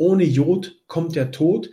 Ohne Jod kommt der Tod.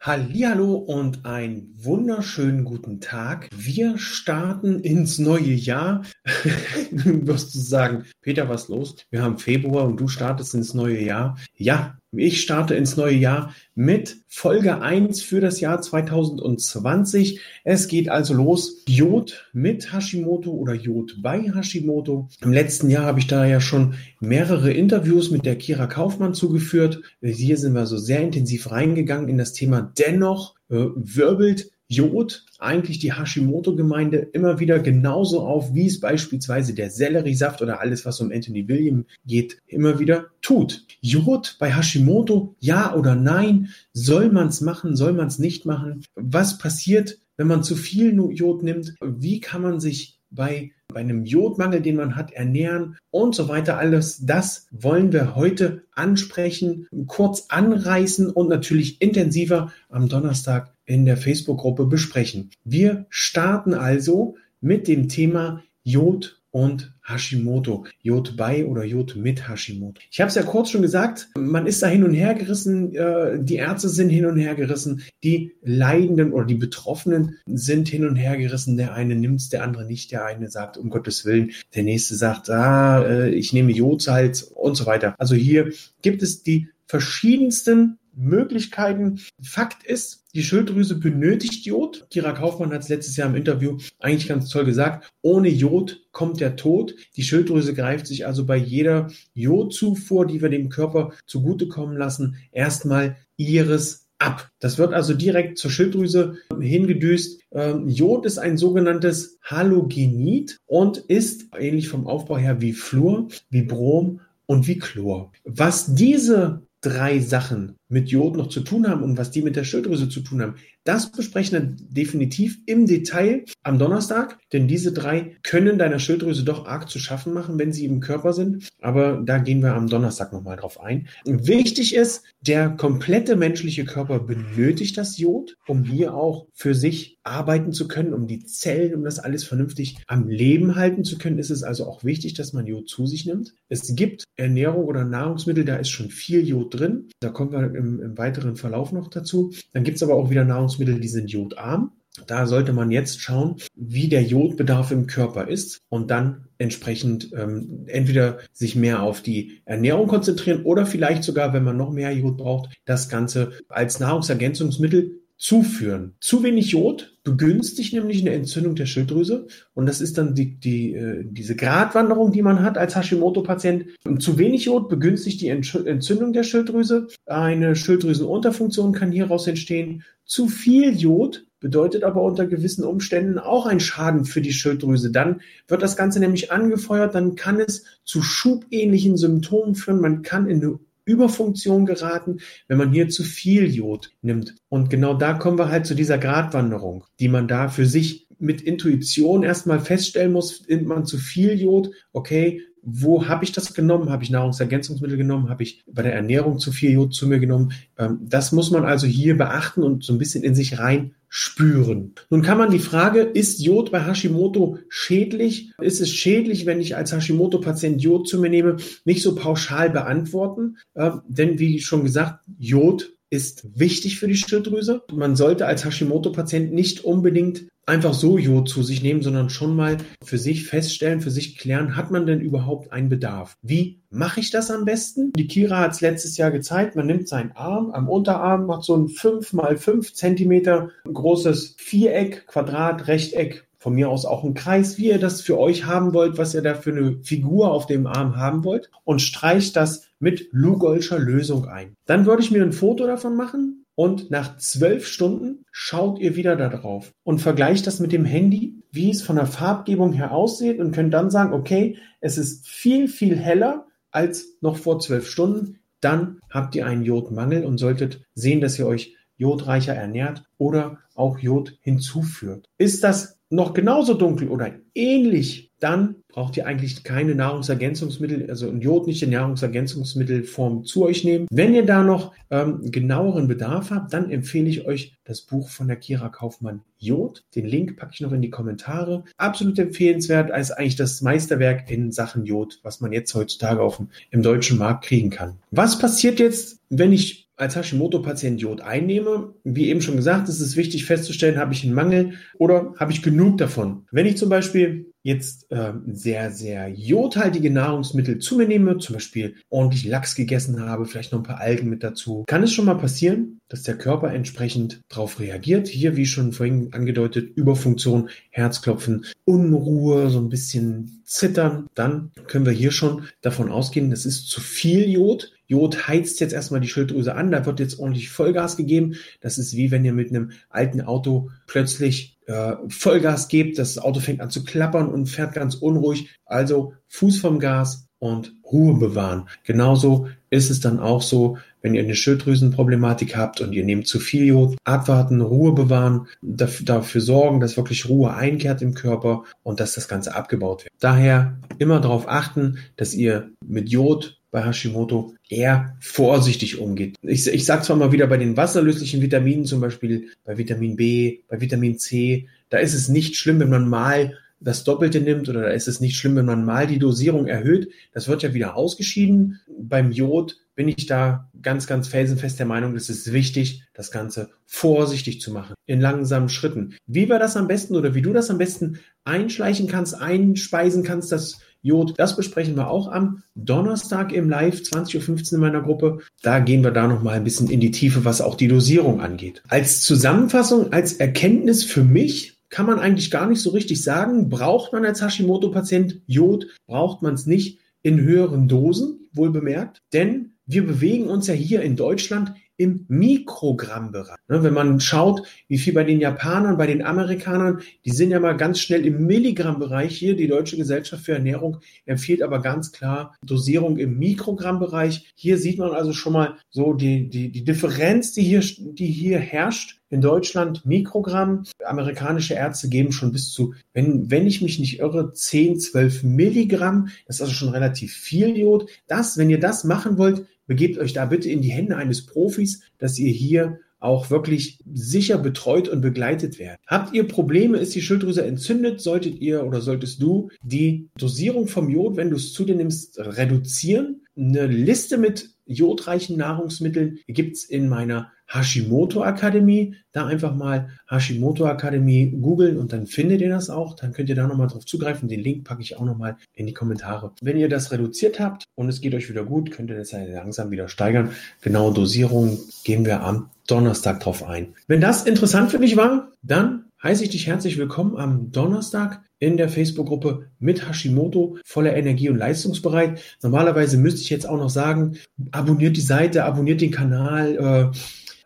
Hallo und einen wunderschönen guten Tag. Wir starten ins neue Jahr. wirst du sagen, Peter, was los? Wir haben Februar und du startest ins neue Jahr. Ja, ich starte ins neue Jahr mit Folge 1 für das Jahr 2020. Es geht also los. Jod mit Hashimoto oder Jod bei Hashimoto. Im letzten Jahr habe ich da ja schon mehrere Interviews mit der Kira Kaufmann zugeführt. Hier sind wir so sehr intensiv reingegangen in das Thema. Dennoch äh, wirbelt Jod eigentlich die Hashimoto-Gemeinde immer wieder genauso auf, wie es beispielsweise der Selleriesaft oder alles, was um Anthony William geht, immer wieder tut. Jod bei Hashimoto, ja oder nein? Soll man es machen? Soll man es nicht machen? Was passiert, wenn man zu viel Jod nimmt? Wie kann man sich bei, bei einem Jodmangel, den man hat, ernähren und so weiter. Alles das wollen wir heute ansprechen, kurz anreißen und natürlich intensiver am Donnerstag in der Facebook-Gruppe besprechen. Wir starten also mit dem Thema Jod und Hashimoto, Jod bei oder Jod mit Hashimoto. Ich habe es ja kurz schon gesagt, man ist da hin und her gerissen, äh, die Ärzte sind hin und her gerissen, die Leidenden oder die Betroffenen sind hin und her gerissen. Der eine nimmt es, der andere nicht. Der eine sagt, um Gottes Willen, der nächste sagt, ah, äh, ich nehme Jodsalz und so weiter. Also hier gibt es die verschiedensten Möglichkeiten. Fakt ist, die Schilddrüse benötigt Jod. Kira Kaufmann hat es letztes Jahr im Interview eigentlich ganz toll gesagt. Ohne Jod kommt der Tod. Die Schilddrüse greift sich also bei jeder Jodzufuhr, die wir dem Körper zugutekommen lassen, erstmal ihres ab. Das wird also direkt zur Schilddrüse hingedüst. Ähm, Jod ist ein sogenanntes Halogenid und ist ähnlich vom Aufbau her wie Fluor, wie Brom und wie Chlor. Was diese drei Sachen mit Jod noch zu tun haben und was die mit der Schilddrüse zu tun haben, das besprechen wir definitiv im Detail am Donnerstag, denn diese drei können deiner Schilddrüse doch arg zu schaffen machen, wenn sie im Körper sind. Aber da gehen wir am Donnerstag nochmal drauf ein. Wichtig ist, der komplette menschliche Körper benötigt das Jod, um hier auch für sich arbeiten zu können, um die Zellen, um das alles vernünftig am Leben halten zu können, ist es also auch wichtig, dass man Jod zu sich nimmt. Es gibt Ernährung oder Nahrungsmittel, da ist schon viel Jod drin. Da kommen wir im, im weiteren Verlauf noch dazu. Dann gibt es aber auch wieder Nahrungsmittel, die sind jodarm. Da sollte man jetzt schauen, wie der Jodbedarf im Körper ist und dann entsprechend ähm, entweder sich mehr auf die Ernährung konzentrieren oder vielleicht sogar, wenn man noch mehr Jod braucht, das Ganze als Nahrungsergänzungsmittel zuführen. Zu wenig Jod begünstigt nämlich eine Entzündung der Schilddrüse und das ist dann die, die, äh, diese Gratwanderung, die man hat als Hashimoto-Patient. Zu wenig Jod begünstigt die Entzündung der Schilddrüse. Eine Schilddrüsenunterfunktion kann hieraus entstehen. Zu viel Jod bedeutet aber unter gewissen Umständen auch ein Schaden für die Schilddrüse. Dann wird das Ganze nämlich angefeuert, dann kann es zu schubähnlichen Symptomen führen. Man kann in eine Überfunktion geraten, wenn man hier zu viel Jod nimmt. Und genau da kommen wir halt zu dieser Gratwanderung, die man da für sich mit Intuition erstmal feststellen muss, nimmt man zu viel Jod, okay, wo habe ich das genommen? Habe ich Nahrungsergänzungsmittel genommen? Habe ich bei der Ernährung zu viel Jod zu mir genommen? Ähm, das muss man also hier beachten und so ein bisschen in sich rein spüren. Nun kann man die Frage, ist Jod bei Hashimoto schädlich? Ist es schädlich, wenn ich als Hashimoto-Patient Jod zu mir nehme? Nicht so pauschal beantworten, äh, denn wie schon gesagt, Jod ist wichtig für die Schilddrüse. Man sollte als Hashimoto-Patient nicht unbedingt einfach so Jod zu sich nehmen, sondern schon mal für sich feststellen, für sich klären, hat man denn überhaupt einen Bedarf? Wie mache ich das am besten? Die Kira hat es letztes Jahr gezeigt, man nimmt seinen Arm, am Unterarm macht so ein 5 mal 5 Zentimeter großes Viereck, Quadrat, Rechteck, von mir aus auch ein Kreis, wie ihr das für euch haben wollt, was ihr da für eine Figur auf dem Arm haben wollt und streicht das mit Lugolscher Lösung ein. Dann würde ich mir ein Foto davon machen und nach zwölf Stunden schaut ihr wieder da drauf und vergleicht das mit dem Handy wie es von der Farbgebung her aussieht und könnt dann sagen, okay, es ist viel, viel heller als noch vor zwölf Stunden. Dann habt ihr einen Jodmangel und solltet sehen, dass ihr euch jodreicher ernährt oder auch Jod hinzuführt. Ist das noch genauso dunkel oder ähnlich, dann braucht ihr eigentlich keine Nahrungsergänzungsmittel, also ein Jod nicht in Nahrungsergänzungsmittelform zu euch nehmen. Wenn ihr da noch ähm, genaueren Bedarf habt, dann empfehle ich euch das Buch von der Kira Kaufmann Jod. Den Link packe ich noch in die Kommentare. Absolut empfehlenswert, als eigentlich das Meisterwerk in Sachen Jod, was man jetzt heutzutage auf dem, im deutschen Markt kriegen kann. Was passiert jetzt, wenn ich als Hashimoto-Patient Jod einnehme. Wie eben schon gesagt, ist es wichtig festzustellen, habe ich einen Mangel oder habe ich genug davon. Wenn ich zum Beispiel jetzt äh, sehr, sehr jodhaltige Nahrungsmittel zu mir nehme, zum Beispiel ordentlich Lachs gegessen habe, vielleicht noch ein paar Algen mit dazu, kann es schon mal passieren, dass der Körper entsprechend darauf reagiert. Hier, wie schon vorhin angedeutet, Überfunktion, Herzklopfen, Unruhe, so ein bisschen Zittern. Dann können wir hier schon davon ausgehen, das ist zu viel Jod. Jod heizt jetzt erstmal die Schilddrüse an, da wird jetzt ordentlich Vollgas gegeben. Das ist wie wenn ihr mit einem alten Auto plötzlich äh, Vollgas gebt, das Auto fängt an zu klappern und fährt ganz unruhig. Also Fuß vom Gas und Ruhe bewahren. Genauso ist es dann auch so, wenn ihr eine Schilddrüsenproblematik habt und ihr nehmt zu viel Jod, abwarten, Ruhe bewahren, dafür sorgen, dass wirklich Ruhe einkehrt im Körper und dass das Ganze abgebaut wird. Daher immer darauf achten, dass ihr mit Jod bei Hashimoto eher vorsichtig umgeht. Ich, ich sage zwar mal wieder bei den wasserlöslichen Vitaminen, zum Beispiel bei Vitamin B, bei Vitamin C, da ist es nicht schlimm, wenn man mal das Doppelte nimmt oder da ist es nicht schlimm, wenn man mal die Dosierung erhöht. Das wird ja wieder ausgeschieden. Beim Jod bin ich da ganz, ganz felsenfest der Meinung, es ist wichtig, das Ganze vorsichtig zu machen, in langsamen Schritten. Wie wir das am besten oder wie du das am besten einschleichen kannst, einspeisen kannst, das Jod, das besprechen wir auch am Donnerstag im Live 20.15 Uhr in meiner Gruppe. Da gehen wir da nochmal ein bisschen in die Tiefe, was auch die Dosierung angeht. Als Zusammenfassung, als Erkenntnis für mich, kann man eigentlich gar nicht so richtig sagen, braucht man als Hashimoto-Patient Jod, braucht man es nicht in höheren Dosen, wohl bemerkt, denn wir bewegen uns ja hier in Deutschland im Mikrogrammbereich. Ne, wenn man schaut, wie viel bei den Japanern, bei den Amerikanern, die sind ja mal ganz schnell im Milligrammbereich hier. Die Deutsche Gesellschaft für Ernährung empfiehlt aber ganz klar Dosierung im Mikrogrammbereich. Hier sieht man also schon mal so die, die, die Differenz, die hier, die hier herrscht. In Deutschland Mikrogramm. Amerikanische Ärzte geben schon bis zu, wenn, wenn ich mich nicht irre, 10, 12 Milligramm. Das ist also schon relativ viel Jod. Das, wenn ihr das machen wollt, begebt euch da bitte in die Hände eines Profis, dass ihr hier auch wirklich sicher betreut und begleitet werdet. Habt ihr Probleme, ist die Schilddrüse entzündet, solltet ihr oder solltest du die Dosierung vom Jod, wenn du es zu dir nimmst, reduzieren. Eine Liste mit jodreichen Nahrungsmitteln gibt es in meiner Hashimoto Akademie. Da einfach mal Hashimoto Akademie googeln und dann findet ihr das auch. Dann könnt ihr da nochmal drauf zugreifen. Den Link packe ich auch nochmal in die Kommentare. Wenn ihr das reduziert habt und es geht euch wieder gut, könnt ihr das langsam wieder steigern. Genaue Dosierung gehen wir am Donnerstag drauf ein. Wenn das interessant für dich war, dann heiße ich dich herzlich willkommen am Donnerstag in der Facebook-Gruppe mit Hashimoto, voller Energie und leistungsbereit. Normalerweise müsste ich jetzt auch noch sagen, abonniert die Seite, abonniert den Kanal, äh,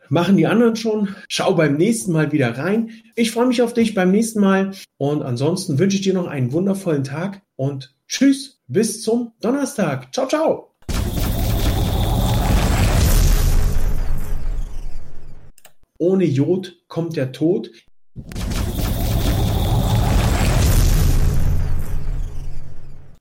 machen die anderen schon. Schau beim nächsten Mal wieder rein. Ich freue mich auf dich beim nächsten Mal und ansonsten wünsche ich dir noch einen wundervollen Tag und tschüss, bis zum Donnerstag. Ciao, ciao. Ohne Jod kommt der Tod.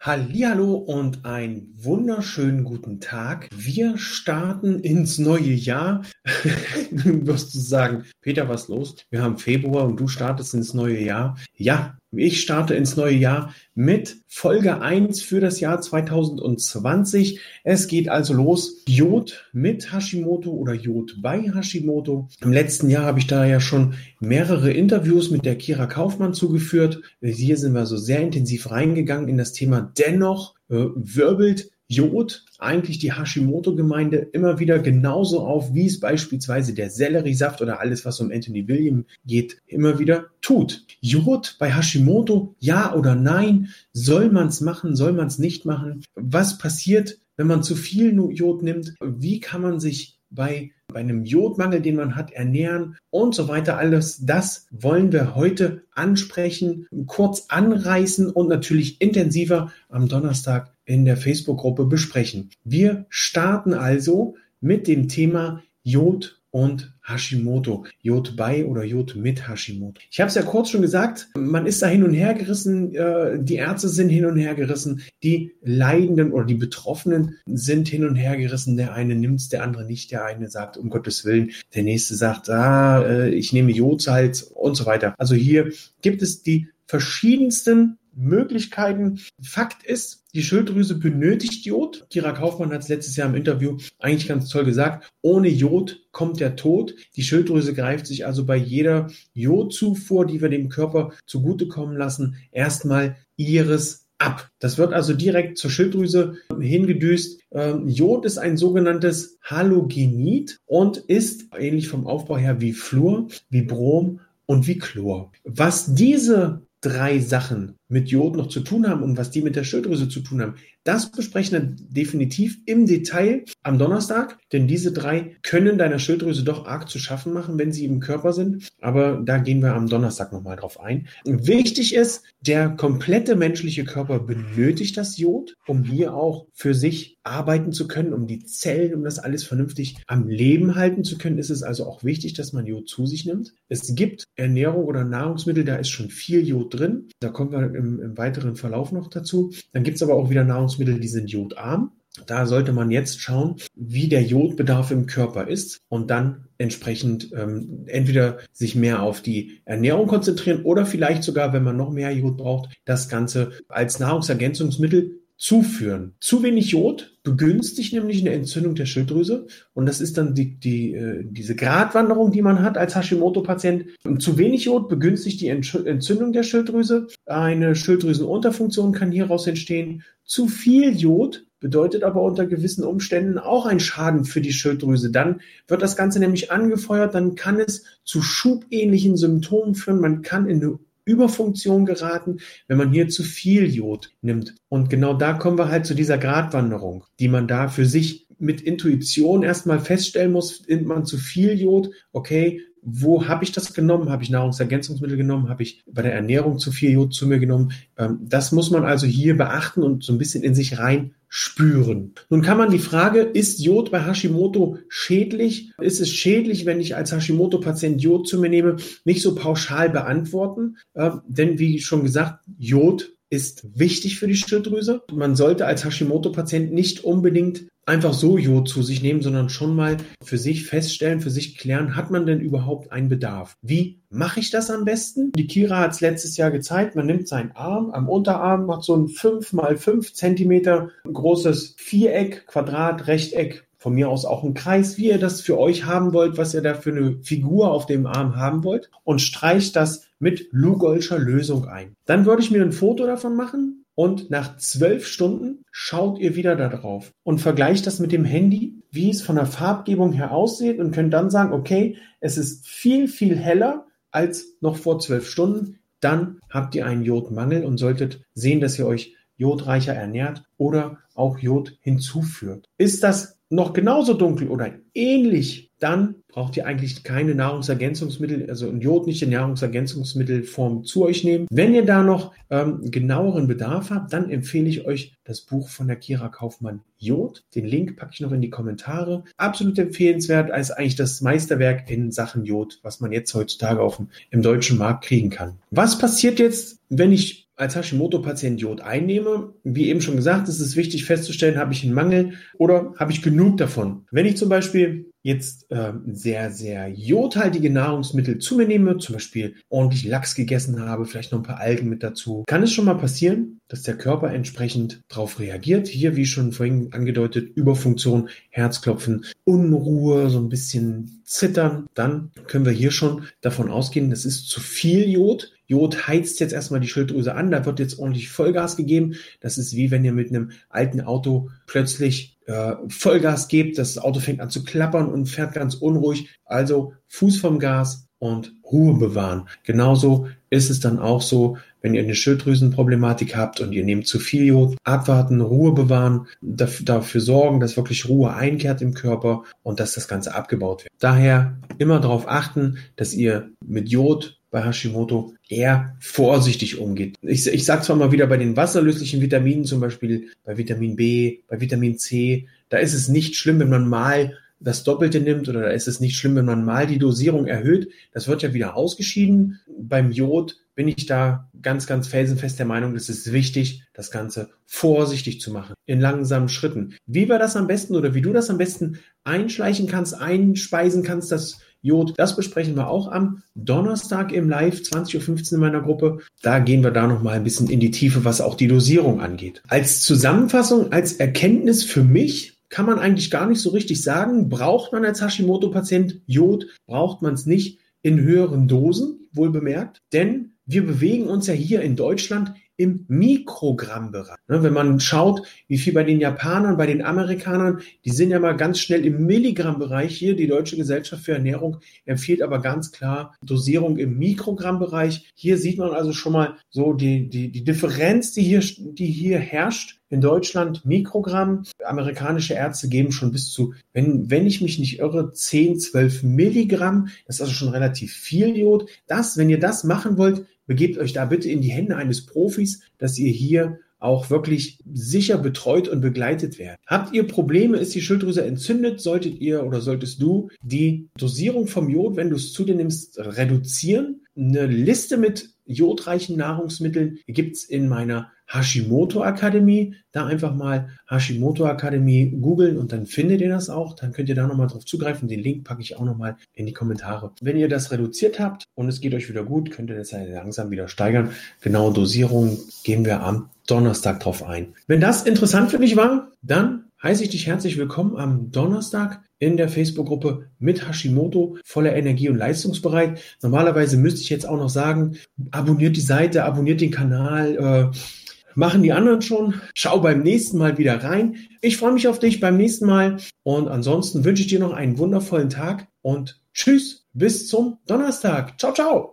Hallihallo und einen wunderschönen guten Tag. Wir starten ins neue Jahr. wirst du sagen, Peter, was los? Wir haben Februar und du startest ins neue Jahr. Ja, ich starte ins neue Jahr mit Folge 1 für das Jahr 2020. Es geht also los. Jod mit Hashimoto oder Jod bei Hashimoto. Im letzten Jahr habe ich da ja schon mehrere Interviews mit der Kira Kaufmann zugeführt. Hier sind wir so sehr intensiv reingegangen in das Thema. Dennoch äh, wirbelt Jod eigentlich die Hashimoto-Gemeinde immer wieder genauso auf, wie es beispielsweise der Selleriesaft oder alles, was um Anthony William geht, immer wieder tut. Jod bei Hashimoto, ja oder nein? Soll man es machen? Soll man es nicht machen? Was passiert, wenn man zu viel Jod nimmt? Wie kann man sich bei bei einem Jodmangel, den man hat, ernähren und so weiter. Alles das wollen wir heute ansprechen, kurz anreißen und natürlich intensiver am Donnerstag in der Facebook-Gruppe besprechen. Wir starten also mit dem Thema Jod und Hashimoto. Jod bei oder Jod mit Hashimoto. Ich habe es ja kurz schon gesagt, man ist da hin und her gerissen, äh, die Ärzte sind hin und her gerissen, die Leidenden oder die Betroffenen sind hin und her gerissen. Der eine nimmt es, der andere nicht. Der eine sagt, um Gottes Willen, der nächste sagt, ah, äh, ich nehme Jodsalz und so weiter. Also hier gibt es die verschiedensten Möglichkeiten. Fakt ist, die Schilddrüse benötigt Jod. Kira Kaufmann hat es letztes Jahr im Interview eigentlich ganz toll gesagt. Ohne Jod kommt der Tod. Die Schilddrüse greift sich also bei jeder Jodzufuhr, die wir dem Körper zugutekommen lassen, erstmal ihres ab. Das wird also direkt zur Schilddrüse hingedüst. Ähm, Jod ist ein sogenanntes Halogenid und ist ähnlich vom Aufbau her wie Fluor, wie Brom und wie Chlor. Was diese drei Sachen mit Jod noch zu tun haben und was die mit der Schilddrüse zu tun haben, das besprechen wir definitiv im Detail am Donnerstag, denn diese drei können deiner Schilddrüse doch arg zu schaffen machen, wenn sie im Körper sind. Aber da gehen wir am Donnerstag nochmal drauf ein. Wichtig ist, der komplette menschliche Körper benötigt das Jod, um hier auch für sich arbeiten zu können, um die Zellen, um das alles vernünftig am Leben halten zu können, ist es also auch wichtig, dass man Jod zu sich nimmt. Es gibt Ernährung oder Nahrungsmittel, da ist schon viel Jod drin. Da kommen wir im, im weiteren Verlauf noch dazu. Dann gibt es aber auch wieder Nahrungsmittel, die sind jodarm. Da sollte man jetzt schauen, wie der Jodbedarf im Körper ist und dann entsprechend ähm, entweder sich mehr auf die Ernährung konzentrieren oder vielleicht sogar, wenn man noch mehr Jod braucht, das Ganze als Nahrungsergänzungsmittel zuführen. Zu wenig Jod begünstigt nämlich eine Entzündung der Schilddrüse und das ist dann die, die, äh, diese Gratwanderung, die man hat als Hashimoto-Patient. Zu wenig Jod begünstigt die Entzündung der Schilddrüse. Eine Schilddrüsenunterfunktion kann hieraus entstehen. Zu viel Jod bedeutet aber unter gewissen Umständen auch ein Schaden für die Schilddrüse. Dann wird das Ganze nämlich angefeuert, dann kann es zu schubähnlichen Symptomen führen. Man kann in eine Überfunktion geraten, wenn man hier zu viel Jod nimmt. Und genau da kommen wir halt zu dieser Gratwanderung, die man da für sich mit Intuition erstmal feststellen muss, nimmt man zu viel Jod, okay, wo habe ich das genommen? Habe ich Nahrungsergänzungsmittel genommen? Habe ich bei der Ernährung zu viel Jod zu mir genommen? Ähm, das muss man also hier beachten und so ein bisschen in sich rein spüren. Nun kann man die Frage, ist Jod bei Hashimoto schädlich? Ist es schädlich, wenn ich als Hashimoto-Patient Jod zu mir nehme? Nicht so pauschal beantworten, äh, denn wie schon gesagt, Jod ist wichtig für die Schilddrüse. Man sollte als Hashimoto-Patient nicht unbedingt einfach so Jod zu sich nehmen, sondern schon mal für sich feststellen, für sich klären, hat man denn überhaupt einen Bedarf? Wie mache ich das am besten? Die Kira hat es letztes Jahr gezeigt, man nimmt seinen Arm, am Unterarm macht so ein 5 mal 5 Zentimeter großes Viereck, Quadrat, Rechteck, von mir aus auch ein Kreis, wie ihr das für euch haben wollt, was ihr da für eine Figur auf dem Arm haben wollt und streicht das mit Lugolscher Lösung ein. Dann würde ich mir ein Foto davon machen, und nach zwölf Stunden schaut ihr wieder da drauf und vergleicht das mit dem Handy, wie es von der Farbgebung her aussieht und könnt dann sagen, okay, es ist viel, viel heller als noch vor zwölf Stunden. Dann habt ihr einen Jodmangel und solltet sehen, dass ihr euch jodreicher ernährt oder auch Jod hinzuführt. Ist das noch genauso dunkel oder ähnlich, dann braucht ihr eigentlich keine Nahrungsergänzungsmittel, also ein Jod nicht in Nahrungsergänzungsmittelform zu euch nehmen. Wenn ihr da noch ähm, genaueren Bedarf habt, dann empfehle ich euch das Buch von der Kira Kaufmann Jod. Den Link packe ich noch in die Kommentare. Absolut empfehlenswert, als eigentlich das Meisterwerk in Sachen Jod, was man jetzt heutzutage auf dem, im deutschen Markt kriegen kann. Was passiert jetzt, wenn ich als Hashimoto-Patient Jod einnehme, wie eben schon gesagt, ist es wichtig festzustellen, habe ich einen Mangel oder habe ich genug davon. Wenn ich zum Beispiel jetzt äh, sehr, sehr jodhaltige Nahrungsmittel zu mir nehme, zum Beispiel ordentlich Lachs gegessen habe, vielleicht noch ein paar Algen mit dazu, kann es schon mal passieren, dass der Körper entsprechend darauf reagiert. Hier, wie schon vorhin angedeutet, Überfunktion, Herzklopfen, Unruhe, so ein bisschen Zittern. Dann können wir hier schon davon ausgehen, das ist zu viel Jod. Jod heizt jetzt erstmal die Schilddrüse an, da wird jetzt ordentlich Vollgas gegeben. Das ist wie wenn ihr mit einem alten Auto plötzlich äh, Vollgas gebt, das Auto fängt an zu klappern und fährt ganz unruhig. Also Fuß vom Gas und Ruhe bewahren. Genauso ist es dann auch so, wenn ihr eine Schilddrüsenproblematik habt und ihr nehmt zu viel Jod, abwarten, Ruhe bewahren, dafür sorgen, dass wirklich Ruhe einkehrt im Körper und dass das Ganze abgebaut wird. Daher immer darauf achten, dass ihr mit Jod bei Hashimoto eher vorsichtig umgeht. Ich, ich sage zwar mal wieder bei den wasserlöslichen Vitaminen, zum Beispiel bei Vitamin B, bei Vitamin C, da ist es nicht schlimm, wenn man mal das Doppelte nimmt oder da ist es nicht schlimm, wenn man mal die Dosierung erhöht. Das wird ja wieder ausgeschieden. Beim Jod bin ich da ganz, ganz felsenfest der Meinung, es ist wichtig, das Ganze vorsichtig zu machen, in langsamen Schritten. Wie wir das am besten oder wie du das am besten einschleichen kannst, einspeisen kannst, das Jod, das besprechen wir auch am Donnerstag im Live, 20.15 Uhr in meiner Gruppe. Da gehen wir da nochmal ein bisschen in die Tiefe, was auch die Dosierung angeht. Als Zusammenfassung, als Erkenntnis für mich, kann man eigentlich gar nicht so richtig sagen. Braucht man als Hashimoto-Patient Jod? Braucht man es nicht in höheren Dosen, wohl bemerkt? Denn wir bewegen uns ja hier in Deutschland im Mikrogrammbereich. Ne, wenn man schaut, wie viel bei den Japanern, bei den Amerikanern, die sind ja mal ganz schnell im Milligrammbereich hier. Die Deutsche Gesellschaft für Ernährung empfiehlt aber ganz klar Dosierung im Mikrogrammbereich. Hier sieht man also schon mal so die, die, die Differenz, die hier, die hier herrscht. In Deutschland Mikrogramm. Amerikanische Ärzte geben schon bis zu, wenn, wenn ich mich nicht irre, 10, 12 Milligramm. Das ist also schon relativ viel Jod. Das, wenn ihr das machen wollt, begebt euch da bitte in die Hände eines Profis, dass ihr hier auch wirklich sicher betreut und begleitet werdet. Habt ihr Probleme, ist die Schilddrüse entzündet, solltet ihr oder solltest du die Dosierung vom Jod, wenn du es zu dir nimmst, reduzieren. Eine Liste mit jodreichen Nahrungsmitteln gibt es in meiner Hashimoto Akademie. Da einfach mal Hashimoto Akademie googeln und dann findet ihr das auch. Dann könnt ihr da nochmal drauf zugreifen. Den Link packe ich auch nochmal in die Kommentare. Wenn ihr das reduziert habt und es geht euch wieder gut, könnt ihr das ja langsam wieder steigern. Genaue Dosierung gehen wir am Donnerstag drauf ein. Wenn das interessant für dich war, dann heiße ich dich herzlich willkommen am Donnerstag in der Facebook-Gruppe mit Hashimoto, voller Energie und leistungsbereit. Normalerweise müsste ich jetzt auch noch sagen, abonniert die Seite, abonniert den Kanal, äh, machen die anderen schon. Schau beim nächsten Mal wieder rein. Ich freue mich auf dich beim nächsten Mal und ansonsten wünsche ich dir noch einen wundervollen Tag und tschüss, bis zum Donnerstag. Ciao, ciao.